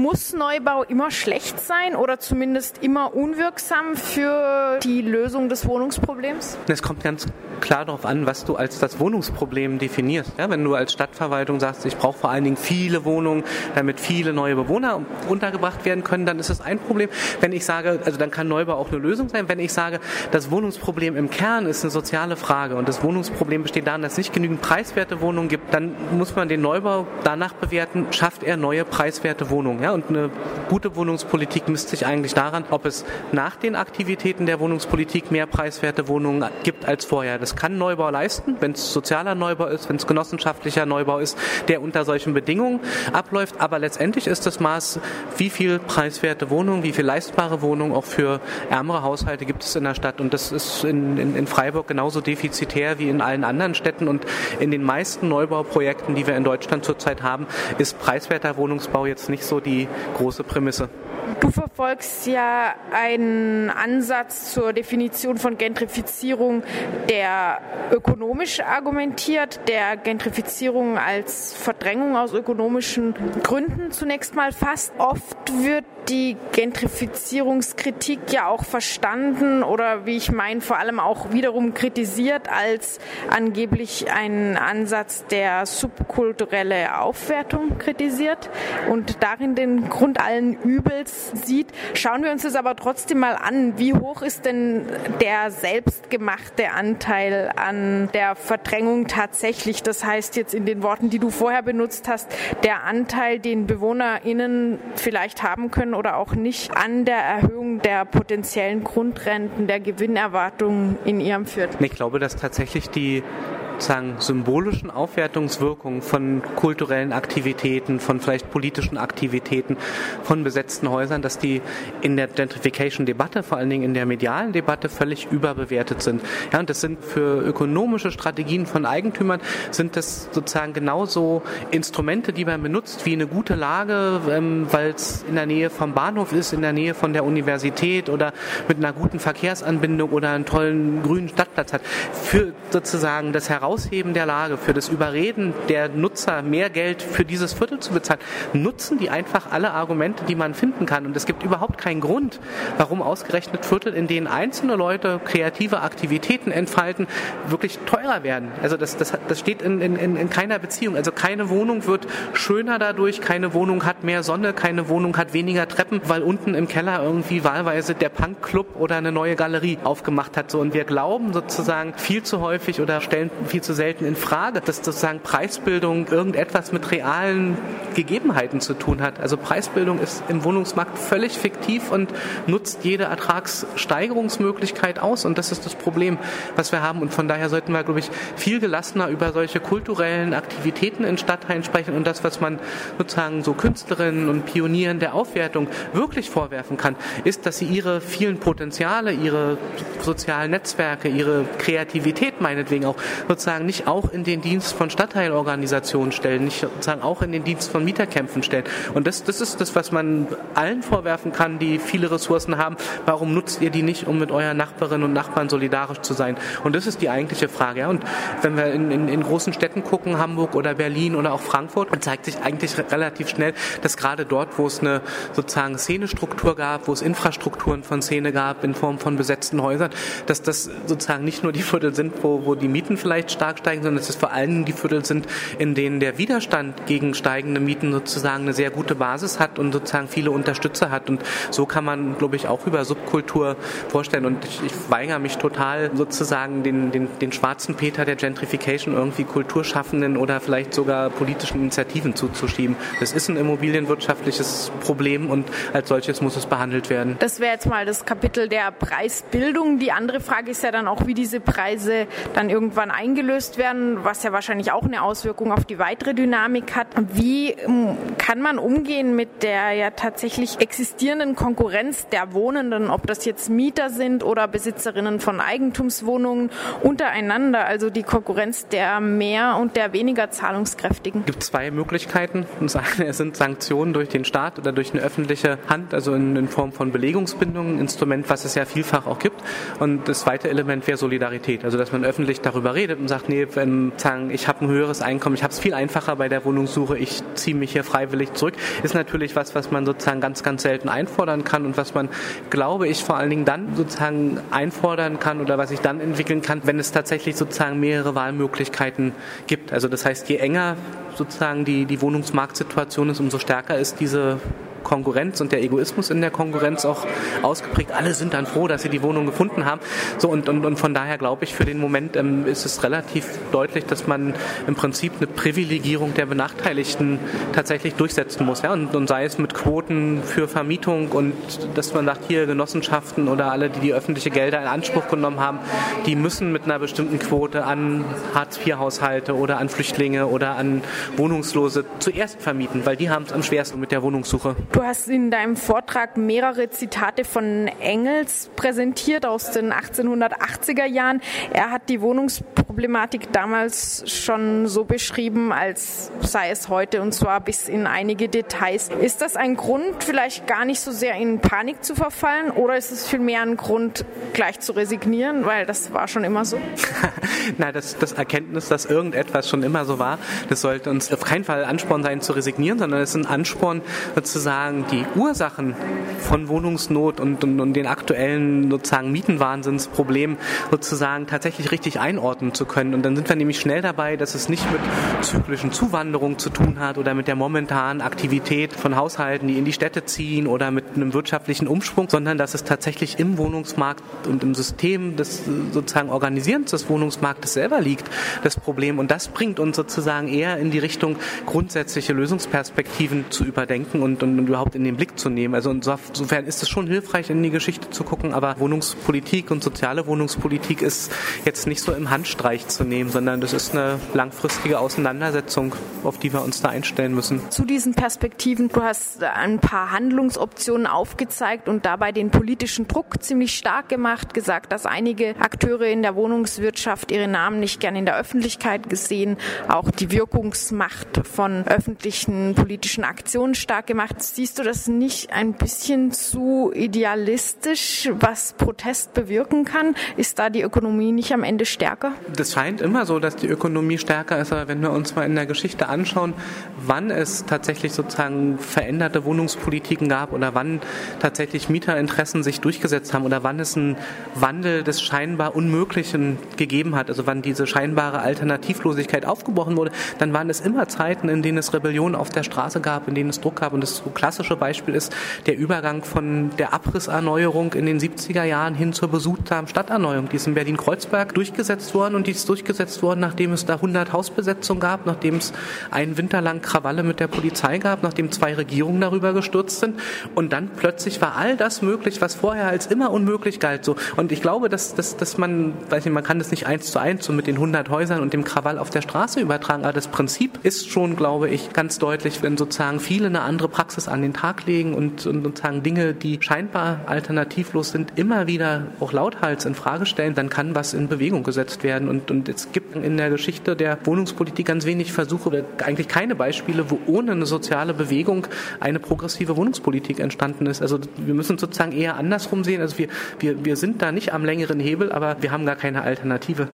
Muss Neubau immer schlecht sein oder zumindest immer unwirksam für die Lösung des Wohnungsproblems? Es kommt ganz klar darauf an, was du als das Wohnungsproblem definierst. Ja, wenn du als Stadtverwaltung sagst, ich brauche vor allen Dingen viele Wohnungen, damit viele neue Bewohner untergebracht werden können, dann ist das ein Problem. Wenn ich sage, also dann kann Neubau auch eine Lösung sein. Wenn ich sage, das Wohnungsproblem im Kern ist eine soziale Frage und das Wohnungsproblem besteht darin, dass es nicht genügend preiswerte Wohnungen gibt, dann muss man den Neubau danach bewerten, schafft er neue preiswerte Wohnungen. Ja? Und eine gute Wohnungspolitik misst sich eigentlich daran, ob es nach den Aktivitäten der Wohnungspolitik mehr preiswerte Wohnungen gibt als vorher. Das kann Neubau leisten, wenn es sozialer Neubau ist, wenn es genossenschaftlicher Neubau ist, der unter solchen Bedingungen abläuft. Aber letztendlich ist das Maß, wie viel preiswerte Wohnungen, wie viel leistbare Wohnungen auch für ärmere Haushalte gibt es in der Stadt. Und das ist in, in, in Freiburg genauso defizitär wie in allen anderen Städten. Und in den meisten Neubauprojekten, die wir in Deutschland zurzeit haben, ist preiswerter Wohnungsbau jetzt nicht so die große Prämisse. Du verfolgst ja einen Ansatz zur Definition von Gentrifizierung, der ökonomisch argumentiert, der Gentrifizierung als Verdrängung aus ökonomischen Gründen zunächst mal fasst. Oft wird die Gentrifizierungskritik ja auch verstanden oder wie ich meine, vor allem auch wiederum kritisiert als angeblich ein Ansatz, der subkulturelle Aufwertung kritisiert und darin den Grund allen Übels sieht. Schauen wir uns das aber trotzdem mal an. Wie hoch ist denn der selbstgemachte Anteil an der Verdrängung tatsächlich? Das heißt jetzt in den Worten, die du vorher benutzt hast, der Anteil, den BewohnerInnen vielleicht haben können oder auch nicht an der Erhöhung der potenziellen Grundrenten, der Gewinnerwartungen in ihrem Viertel? Ich glaube, dass tatsächlich die sozusagen symbolischen Aufwertungswirkungen von kulturellen Aktivitäten, von vielleicht politischen Aktivitäten, von besetzten Häusern, dass die in der Gentrification-Debatte, vor allen Dingen in der medialen Debatte, völlig überbewertet sind. Ja, und das sind für ökonomische Strategien von Eigentümern, sind das sozusagen genauso Instrumente, die man benutzt, wie eine gute Lage, ähm, weil es in der Nähe vom Bahnhof ist, in der Nähe von der Universität oder mit einer guten Verkehrsanbindung oder einen tollen grünen Stadtplatz hat. Für sozusagen das Heraus Herausheben der Lage, für das Überreden der Nutzer, mehr Geld für dieses Viertel zu bezahlen, nutzen die einfach alle Argumente, die man finden kann. Und es gibt überhaupt keinen Grund, warum ausgerechnet Viertel, in denen einzelne Leute kreative Aktivitäten entfalten, wirklich teurer werden. Also das, das, das steht in, in, in keiner Beziehung. Also keine Wohnung wird schöner dadurch, keine Wohnung hat mehr Sonne, keine Wohnung hat weniger Treppen, weil unten im Keller irgendwie wahlweise der Punkclub oder eine neue Galerie aufgemacht hat. So, und wir glauben sozusagen viel zu häufig oder stellen viel zu selten in Frage, dass sozusagen Preisbildung irgendetwas mit realen Gegebenheiten zu tun hat. Also Preisbildung ist im Wohnungsmarkt völlig fiktiv und nutzt jede Ertragssteigerungsmöglichkeit aus. Und das ist das Problem, was wir haben. Und von daher sollten wir, glaube ich, viel gelassener über solche kulturellen Aktivitäten in Stadtteilen sprechen und das, was man sozusagen so Künstlerinnen und Pionieren der Aufwertung wirklich vorwerfen kann, ist, dass sie ihre vielen Potenziale, ihre sozialen Netzwerke, ihre Kreativität meinetwegen auch sozusagen nicht auch in den Dienst von Stadtteilorganisationen stellen, nicht sozusagen auch in den Dienst von Mieterkämpfen stellen. Und das, das ist das, was man allen vorwerfen kann, die viele Ressourcen haben. Warum nutzt ihr die nicht, um mit euren Nachbarinnen und Nachbarn solidarisch zu sein? Und das ist die eigentliche Frage. Ja? Und wenn wir in, in, in großen Städten gucken, Hamburg oder Berlin oder auch Frankfurt, zeigt sich eigentlich relativ schnell, dass gerade dort, wo es eine sozusagen Szenestruktur gab, wo es Infrastrukturen von Szene gab in Form von besetzten Häusern, dass das sozusagen nicht nur die Viertel sind, wo, wo die Mieten vielleicht stark steigen, sondern dass es vor allem die Viertel sind, in denen der Widerstand gegen steigende Mieten sozusagen eine sehr gute Basis hat und sozusagen viele Unterstützer hat. Und so kann man, glaube ich, auch über Subkultur vorstellen. Und ich, ich weigere mich total sozusagen den, den, den schwarzen Peter der Gentrification irgendwie Kulturschaffenden oder vielleicht sogar politischen Initiativen zuzuschieben. Das ist ein immobilienwirtschaftliches Problem und als solches muss es behandelt werden. Das wäre jetzt mal das Kapitel der Preisbildung. Die andere Frage ist ja dann auch, wie diese Preise dann irgendwann eingelöst werden, was ja wahrscheinlich auch eine Auswirkung auf die weitere Dynamik hat. Wie kann man umgehen mit der ja tatsächlich existierenden Konkurrenz der Wohnenden, ob das jetzt Mieter sind oder Besitzerinnen von Eigentumswohnungen untereinander, also die Konkurrenz der mehr und der weniger zahlungskräftigen? Es gibt zwei Möglichkeiten. Eine sind Sanktionen durch den Staat oder durch eine öffentliche Hand, also in, in Form von Belegungsbindungen, ein Instrument, was es ja vielfach auch gibt. Und das zweite Element wäre Solidarität, also dass man öffentlich darüber redet und sagt, nee, wenn, sagen, ich habe ein höheres Einkommen, ich habe es viel einfacher bei der Wohnungssuche, ich ziehe mich hier freiwillig zurück, ist natürlich was, was man sozusagen ganz, ganz selten einfordern kann und was man, glaube ich, vor allen Dingen dann sozusagen einfordern kann oder was sich dann entwickeln kann, wenn es tatsächlich sozusagen mehrere Wahlmöglichkeiten gibt. Also das heißt, je enger sozusagen die, die Wohnungsmarktsituation ist, umso stärker ist diese Konkurrenz und der Egoismus in der Konkurrenz auch ausgeprägt. Alle sind dann froh, dass sie die Wohnung gefunden haben. So und, und, und von daher glaube ich, für den Moment ähm, ist es relativ deutlich, dass man im Prinzip eine Privilegierung der Benachteiligten tatsächlich durchsetzen muss. Ja? Und, und sei es mit Quoten für Vermietung und dass man sagt, hier Genossenschaften oder alle, die die öffentliche Gelder in Anspruch genommen haben, die müssen mit einer bestimmten Quote an Hartz-IV-Haushalte oder an Flüchtlinge oder an Wohnungslose zuerst vermieten, weil die haben es am schwersten mit der Wohnungssuche. Du hast in deinem Vortrag mehrere Zitate von Engels präsentiert aus den 1880er Jahren. Er hat die Wohnungsproblematik damals schon so beschrieben, als sei es heute und zwar bis in einige Details. Ist das ein Grund, vielleicht gar nicht so sehr in Panik zu verfallen oder ist es vielmehr ein Grund, gleich zu resignieren, weil das war schon immer so? Na, das, das Erkenntnis, dass irgendetwas schon immer so war, das sollte uns auf keinen Fall Ansporn sein zu resignieren, sondern es ist ein Ansporn sozusagen sozusagen die Ursachen von Wohnungsnot und, und, und den aktuellen sozusagen Mietenwahnsinnsproblemen sozusagen tatsächlich richtig einordnen zu können. Und dann sind wir nämlich schnell dabei, dass es nicht mit zyklischen Zuwanderungen zu tun hat oder mit der momentanen Aktivität von Haushalten, die in die Städte ziehen oder mit einem wirtschaftlichen Umschwung, sondern dass es tatsächlich im Wohnungsmarkt und im System des sozusagen Organisierens des Wohnungsmarktes selber liegt, das Problem. Und das bringt uns sozusagen eher in die Richtung, grundsätzliche Lösungsperspektiven zu überdenken und, und, und überhaupt in den Blick zu nehmen. Also insofern ist es schon hilfreich, in die Geschichte zu gucken, aber Wohnungspolitik und soziale Wohnungspolitik ist jetzt nicht so im Handstreich zu nehmen, sondern das ist eine langfristige Auseinandersetzung, auf die wir uns da einstellen müssen. Zu diesen Perspektiven, du hast ein paar Handlungsoptionen aufgezeigt und dabei den politischen Druck ziemlich stark gemacht, gesagt, dass einige Akteure in der Wohnungswirtschaft ihre Namen nicht gern in der Öffentlichkeit gesehen, auch die Wirkungsmacht von öffentlichen politischen Aktionen stark gemacht. Siehst du das nicht ein bisschen zu idealistisch, was Protest bewirken kann? Ist da die Ökonomie nicht am Ende stärker? Das scheint immer so, dass die Ökonomie stärker ist, aber wenn wir uns mal in der Geschichte anschauen, wann es tatsächlich sozusagen veränderte Wohnungspolitiken gab oder wann tatsächlich Mieterinteressen sich durchgesetzt haben oder wann es einen Wandel des scheinbar Unmöglichen gegeben hat, also wann diese scheinbare Alternativlosigkeit aufgebrochen wurde, dann waren es immer Zeiten, in denen es Rebellion auf der Straße gab, in denen es Druck gab und das so klassische Beispiel ist der Übergang von der Abrisserneuerung in den 70er Jahren hin zur besuchten Stadterneuerung. Die ist in Berlin-Kreuzberg durchgesetzt worden und die ist durchgesetzt worden, nachdem es da 100 Hausbesetzungen gab, nachdem es einen Winter lang Krawalle mit der Polizei gab, nachdem zwei Regierungen darüber gestürzt sind und dann plötzlich war all das möglich, was vorher als immer unmöglich galt. So. Und ich glaube, dass, dass, dass man, weiß nicht, man kann das nicht eins zu eins so mit den 100 Häusern und dem Krawall auf der Straße übertragen, aber das Prinzip ist schon, glaube ich, ganz deutlich, wenn sozusagen viele eine andere Praxis an den Tag legen und, und sozusagen Dinge, die scheinbar alternativlos sind, immer wieder auch lauthals in Frage stellen, dann kann was in Bewegung gesetzt werden. Und, und es gibt in der Geschichte der Wohnungspolitik ganz wenig Versuche oder eigentlich keine Beispiele, wo ohne eine soziale Bewegung eine progressive Wohnungspolitik entstanden ist. Also wir müssen sozusagen eher andersrum sehen. Also wir, wir, wir sind da nicht am längeren Hebel, aber wir haben gar keine Alternative.